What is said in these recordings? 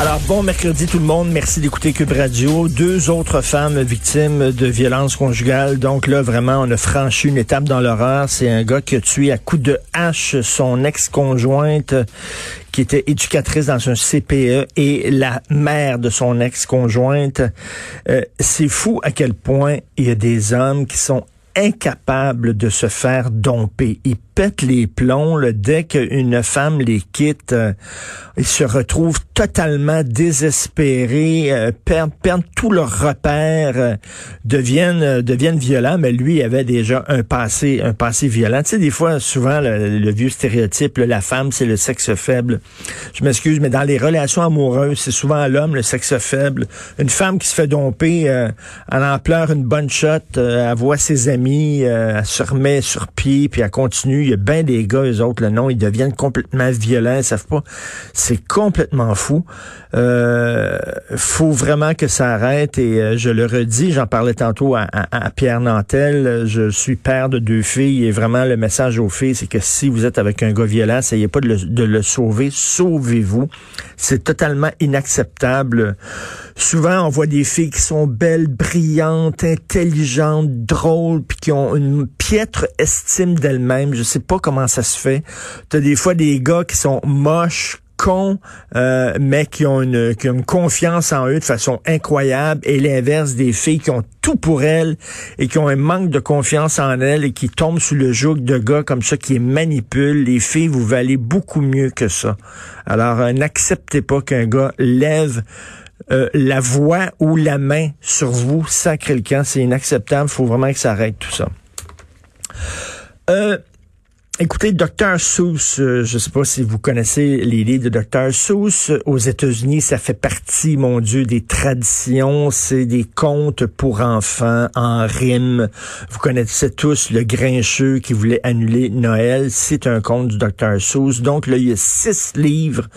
Alors, bon mercredi tout le monde. Merci d'écouter Cube Radio. Deux autres femmes victimes de violences conjugales. Donc là, vraiment, on a franchi une étape dans l'horreur. C'est un gars qui a tué à coups de hache son ex-conjointe qui était éducatrice dans un CPE et la mère de son ex-conjointe. Euh, c'est fou à quel point il y a des hommes qui sont incapables de se faire domper. Pètent les plombs là, dès qu'une femme les quitte. euh, ils se retrouvent totalement désespérés, euh, perdent, perdent tous leurs repères, euh, deviennent, deviennent violents. Mais lui avait déjà un passé, un passé violent. Tu sais, des fois, souvent, le, vieux stéréotype, là, la femme, c'est le sexe faible. Je m'excuse, mais dans les relations amoureuses, c'est souvent l'homme, le sexe faible. Une femme qui se fait domper, elle en pleure une bonne shot, elle voit ses amis, elle se remet sur pied, puis elle continue. Il y a bien des gars, eux autres, le nom, ils deviennent complètement violents, ils savent pas. C'est complètement fou. Euh, faut vraiment que ça arrête et euh, je le redis, j'en parlais tantôt à, Pierre Nantel, je suis père de deux filles et vraiment le message aux filles, c'est que si vous êtes avec un gars violent, essayez pas de le sauver, sauvez-vous. C'est totalement inacceptable. Souvent, on voit des filles qui sont belles, brillantes, intelligentes, drôles, puis qui ont une piètre estime d'elles-mêmes. Je sais pas comment ça se fait. T'as des fois des gars qui sont moches, cons, euh, mais qui ont, une, qui ont une confiance en eux de façon incroyable, et l'inverse des filles qui ont tout pour elles et qui ont un manque de confiance en elles et qui tombent sous le joug de gars comme ça qui les manipulent. Les filles, vous valez beaucoup mieux que ça. Alors, euh, n'acceptez pas qu'un gars lève euh, la voix ou la main sur vous, sacré le camp, c'est inacceptable. faut vraiment que ça arrête tout ça. Euh, Écoutez, Dr. Seuss, euh, je ne sais pas si vous connaissez les livres de Dr. Seuss. Aux États-Unis, ça fait partie, mon Dieu, des traditions. C'est des contes pour enfants en rime. Vous connaissez tous le Grincheux qui voulait annuler Noël. C'est un conte du Dr. Seuss. Donc là, il y a six livres.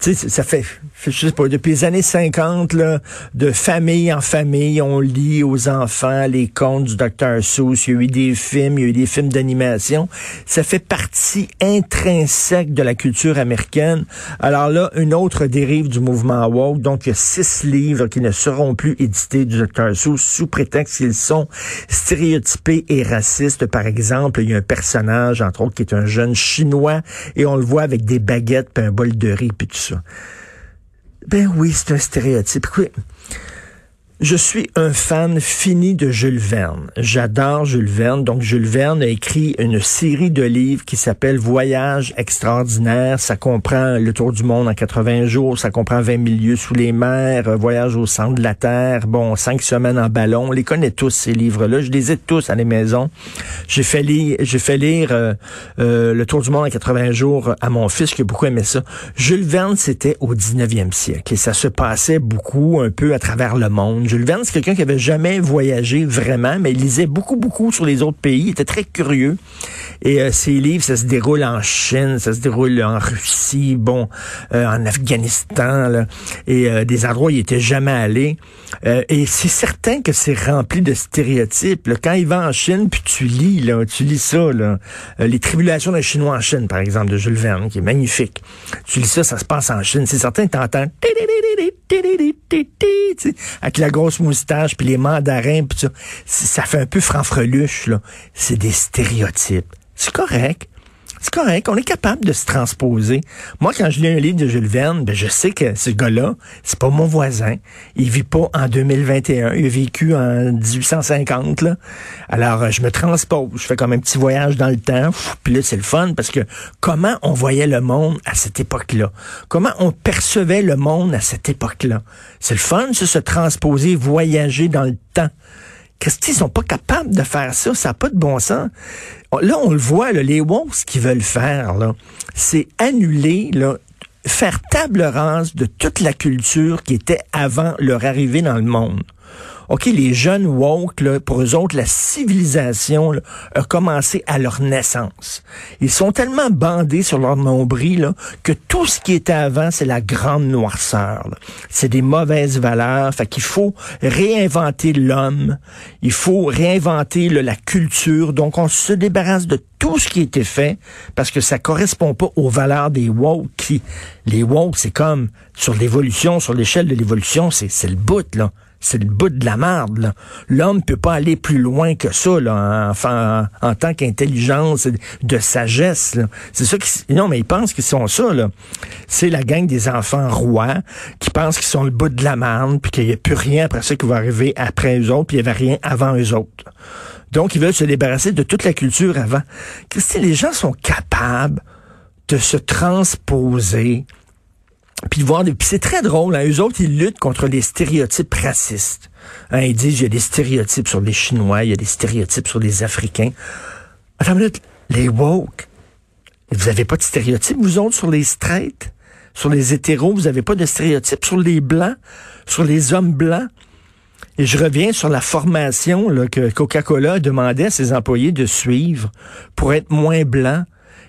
Tu sais, ça fait, je sais pas, depuis les années 50, là, de famille en famille, on lit aux enfants les contes du Dr. Seuss. Il y a eu des films, il y a eu des films d'animation. Ça fait partie intrinsèque de la culture américaine. Alors là, une autre dérive du mouvement woke. Donc, il y a six livres qui ne seront plus édités du Dr. Seuss sous prétexte qu'ils sont stéréotypés et racistes. Par exemple, il y a un personnage, entre autres, qui est un jeune chinois et on le voit avec des baguettes puis un bol de riz puis tout ça. Ben oui, c'est un stéréotype. Je suis un fan fini de Jules Verne. J'adore Jules Verne. Donc, Jules Verne a écrit une série de livres qui s'appelle Voyage extraordinaire. Ça comprend le tour du monde en 80 jours. Ça comprend 20 milieux sous les mers, euh, Voyage au centre de la Terre. Bon, cinq semaines en ballon. On les connaît tous, ces livres-là. Je les ai tous à la maison. J'ai fait lire, j'ai fait lire euh, euh, le tour du monde en 80 jours à mon fils qui a beaucoup aimé ça. Jules Verne, c'était au 19e siècle et ça se passait beaucoup un peu à travers le monde. Jules Verne, c'est quelqu'un qui avait jamais voyagé vraiment, mais il lisait beaucoup, beaucoup sur les autres pays. Il était très curieux. Et euh, ses livres, ça se déroule en Chine, ça se déroule en Russie, bon, euh, en Afghanistan, là, et euh, des endroits où il était jamais allé. Euh, et c'est certain que c'est rempli de stéréotypes. là. Quand il va en Chine, puis tu lis, là, tu lis ça, là, euh, les tribulations d'un Chinois en Chine, par exemple, de Jules Verne, qui est magnifique. Tu lis ça, ça se passe en Chine. C'est certain t'entends avec grosse moustache, puis les mandarins, puis ça. Ça fait un peu franfreluche, là. C'est des stéréotypes. C'est correct. C'est correct, on est capable de se transposer. Moi, quand je lis un livre de Jules Verne, ben, je sais que ce gars-là, c'est pas mon voisin. Il vit pas en 2021. Il a vécu en 1850, là. Alors, euh, je me transpose. Je fais comme un petit voyage dans le temps. Puis là, c'est le fun parce que comment on voyait le monde à cette époque-là? Comment on percevait le monde à cette époque-là? C'est le fun, ça, se transposer, voyager dans le temps. Christy, ils sont pas capables de faire ça? Ça n'a pas de bon sens. On- Là, on le voit, là, les woke, ce qu'ils veulent faire, c'est annuler, là, faire table rase de toute la culture qui était avant leur arrivée dans le monde. OK, les jeunes woke, là, pour eux autres, la civilisation là, a commencé à leur naissance. Ils sont tellement bandés sur leur nombril là, que tout ce qui était avant, c'est la grande noirceur. C'est des mauvaises valeurs. Fait qu'il faut réinventer l'homme. Il faut réinventer la culture. Donc, on se débarrasse de tout ce qui été fait parce que ça correspond pas aux valeurs des woke. Qui, les woke, c'est comme sur l'évolution, sur l'échelle de l'évolution, c'est le bout, là c'est le bout de la merde. L'homme peut pas aller plus loin que ça là, en, en, tant qu'intelligence, de sagesse. C'est ça qui... Non, mais ils pensent qu'ils sont ça. là. C'est la gang des enfants rois qui pensent qu'ils sont le bout de la merde, puis qu'il n'y a plus rien après ça qui va arriver après eux autres, puis il n'y avait rien avant eux autres. Donc, ils veulent se débarrasser de toute la culture avant. Si les gens sont capables de se transposer puis voir des... c'est très drôle, hein, eux autres, ils luttent contre les stéréotypes racistes. Hein, ils disent, il y a des stéréotypes sur les Chinois, il y a des stéréotypes sur les Africains. Attends une minute, les woke, vous avez pas de stéréotypes, vous autres, sur les straight, sur les hétéros, vous avez pas de stéréotypes, sur les blancs, sur les hommes blancs? Et je reviens sur la formation là, que Coca-Cola demandait à ses employés de suivre pour être moins blancs.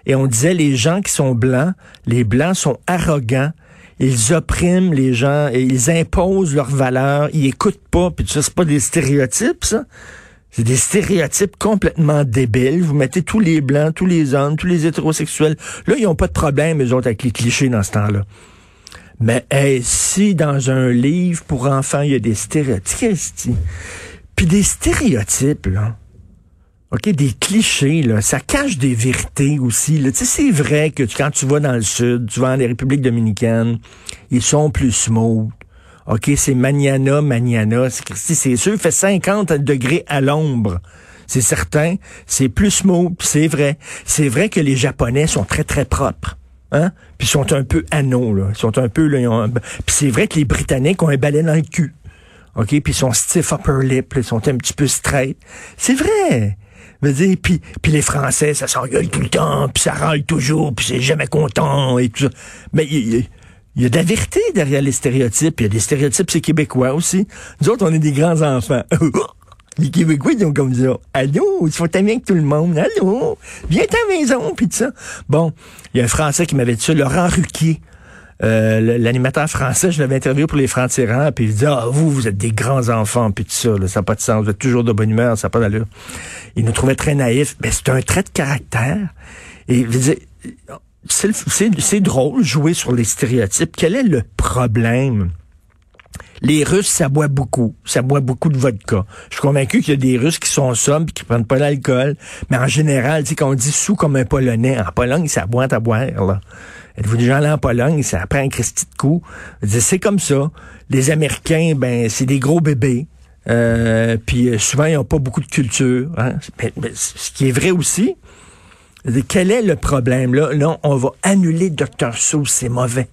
Et on disait, les gens qui sont blancs, les blancs sont arrogants, ils oppriment les gens et ils imposent leurs valeurs, ils écoutent pas, puis ça, c'est pas des stéréotypes, ça. C'est des stéréotypes complètement débiles. Vous mettez tous les blancs, tous les hommes, tous les hétérosexuels. Là, ils ont pas de problème, eux autres, avec les clichés dans ce temps-là. Mais si dans un livre pour enfants, il y a des stéréotypes, puis des stéréotypes, là, OK, des clichés, là, ça cache des vérités aussi. Tu sais, c'est vrai que quand tu vas dans le sud, tu vas dans les républiques dominicaines, ils sont plus smooth. OK, c'est maniana, maniana. C'est sûr, il fait 50 degrés à l'ombre. C'est certain. C'est plus smooth, c'est vrai. C'est vrai que les Japonais sont très, très propres. Hein? Puis ils sont un peu anneaux, là. Ils sont un peu, là, Puis c'est vrai que les Britanniques ont un balai dans le cul. OK? Puis ils sont stiff upper lip, ils sont un petit peu straight. C'est vrai dire, puis, puis les Français, ça s'engueule tout le temps, puis ça râle toujours, puis c'est jamais content et tout ça. Mais il y, a de la vérité derrière les stéréotypes. Il y a des stéréotypes, c'est québécois aussi. Nous autres, on est des grands enfants. les Québécois, ils ont comme ça. Allô, il faut t'aimer avec tout le monde. Allô, viens ta maison, puis tout ça. Bon, il y a un Français qui m'avait dit ça, Laurent Ruquier. Euh, l'animateur français, je l'avais interviewé pour les francs-tirants, puis il dit Ah, vous, vous êtes des grands enfants, puis tout ça, ça n'a pas de sens, vous êtes toujours de bonne humeur, ça n'a pas d'allure. Il nous trouvait très naïfs. Mais c'est un trait de caractère. Et c'est drôle jouer sur les stéréotypes. Quel est le problème? Les Russes, ça boit beaucoup. Ça boit beaucoup de vodka. Je suis convaincu qu'il y a des Russes qui sont sobres et qui prennent pas l'alcool. Mais en général, tu sais, quand dit sous comme un Polonais, en Pologne, ça boit à boire, là. Êtes-vous déjà allé en Pologne? Ça prend un Christy de coup. C'est comme ça. Les Américains, ben, c'est des gros bébés. Euh, puis euh, souvent, ils n'ont pas beaucoup de culture. Hein. ce qui est vrai aussi, quel est le problème? Là, là on va annuler Dr. Seuss, c'est mauvais.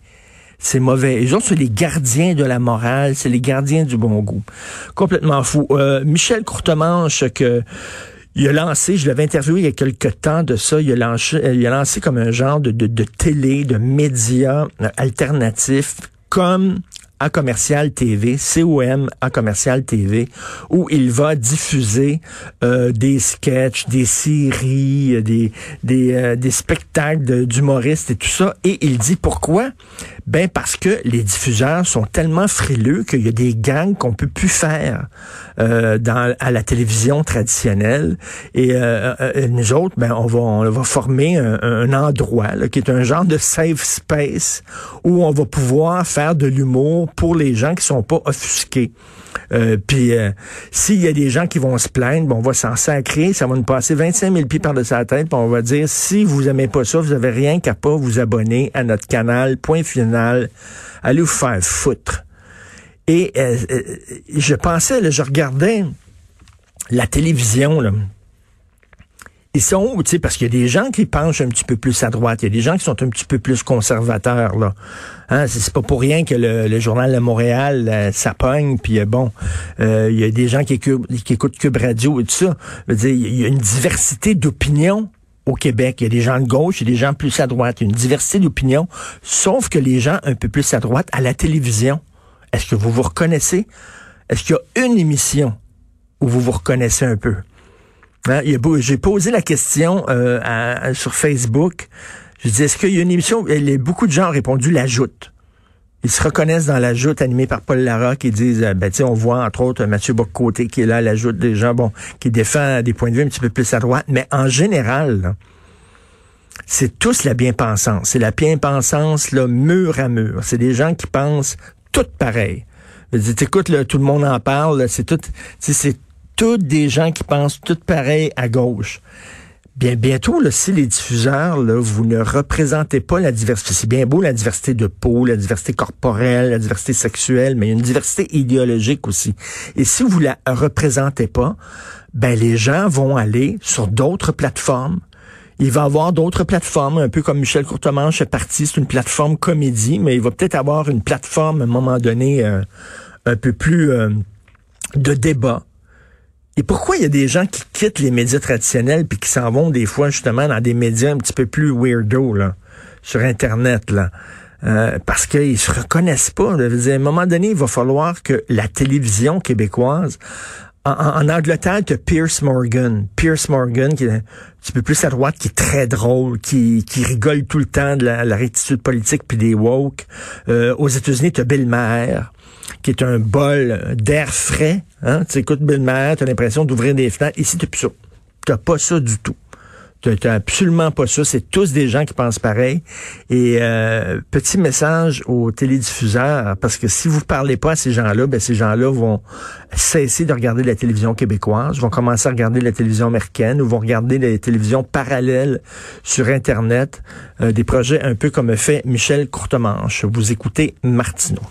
C'est mauvais. Les autres, c'est les gardiens de la morale, c'est les gardiens du bon goût. Complètement fou. Euh, Michel Courtemanche, que il a lancé, je l'avais interviewé il y a quelques temps de ça, il a lancé, il a lancé comme un genre de, de, télé, de médias euh, alternatifs, comme à commercial TV, COM à commercial TV, où il va diffuser euh, des sketchs, des séries, des euh, des spectacles d'humoristes et tout ça. Et il dit pourquoi Ben parce que les diffuseurs sont tellement frileux qu'il y a des gangs qu'on peut plus faire euh, dans à la télévision traditionnelle. Et nous autres, ben on va on va former un, un endroit là, qui est un genre de safe space où on va pouvoir faire de l'humour pour les gens qui sont pas offusqués. Euh, puis euh, s'il y a des gens qui vont se plaindre, bon, on va s'en sacrer, ça va nous passer 25 000 pieds par-dessus la tête, puis on va dire, si vous aimez pas ça, vous avez rien qu'à pas vous abonner à notre canal, point final, allez vous faire foutre. Et euh, je pensais, là, je regardais la télévision, là, ils sont où, parce qu'il y a des gens qui penchent un petit peu plus à droite, il y a des gens qui sont un petit peu plus conservateurs, là. Hein, c'est pas pour rien que le, journal de Montréal, euh, ça puis euh, bon, euh, il y a des gens qui, qui écoutent Cube Radio et tout ça. il y a une diversité d'opinions au Québec. Il y a des gens de gauche, il des gens plus à droite. Une diversité d'opinions, sauf que les gens un peu plus à droite, à la télévision, est-ce que vous vous reconnaissez? est-ce qu'il y a une émission où vous vous reconnaissez un peu? Hein, j'ai posé la question euh, sur Facebook. Je dis, est-ce qu'il y a une émission? Beaucoup de gens ont répondu l'ajoute. Ils se reconnaissent dans la joute animée par Paul Lara qui disent, euh, ben, on voit entre autres Mathieu Boccoté qui est là, la joute des gens, bon, qui défend des points de vue un petit peu plus à droite. Mais en général, c'est tous la bien-pensance. C'est la bien-pensance, là, mur à mur. C'est des gens qui pensent tout pareil. Écoute, là, tout le monde en parle. C'est tout, c'est tous des gens qui pensent tout pareil à gauche. Bien, bientôt, là, si les diffuseurs, là, vous ne représentez pas la diversité, c'est bien beau la diversité de peau, la diversité corporelle, la diversité sexuelle, mais il y a une diversité idéologique aussi. Et si vous la représentez pas, ben les gens vont aller sur d'autres plateformes. Il va avoir d'autres plateformes, un peu comme Michel Courtemanche est parti, c'est une plateforme comédie, mais il va peut-être avoir une plateforme à un moment donné euh, un peu plus euh, de débat et pourquoi il y a des gens qui quittent les médias traditionnels puis qui s'en vont des fois justement dans des médias un petit peu plus weirdo là, sur Internet là? Euh, parce qu'ils se reconnaissent pas. à un moment donné, il va falloir que la télévision québécoise en, Angleterre, tu as Pierce Morgan. Pierce Morgan, qui est un petit peu plus à droite, qui est très drôle, qui, qui rigole tout le temps de la, la politique puis des woke. Euh, aux États-Unis, tu as Bill Maher qui est un bol d'air frais. Hein? Tu écoutes Bill Maher, tu as l'impression d'ouvrir des fenêtres. Ici, tu plus ça. Tu pas ça du tout. Tu absolument pas ça. C'est tous des gens qui pensent pareil. Et euh, petit message aux télédiffuseurs, parce que si vous parlez pas à ces gens-là, ben ces gens-là vont cesser de regarder la télévision québécoise, vont commencer à regarder la télévision américaine ou vont regarder les télévisions parallèles sur Internet, euh, des projets un peu comme fait Michel Courtemanche. Vous écoutez Martineau.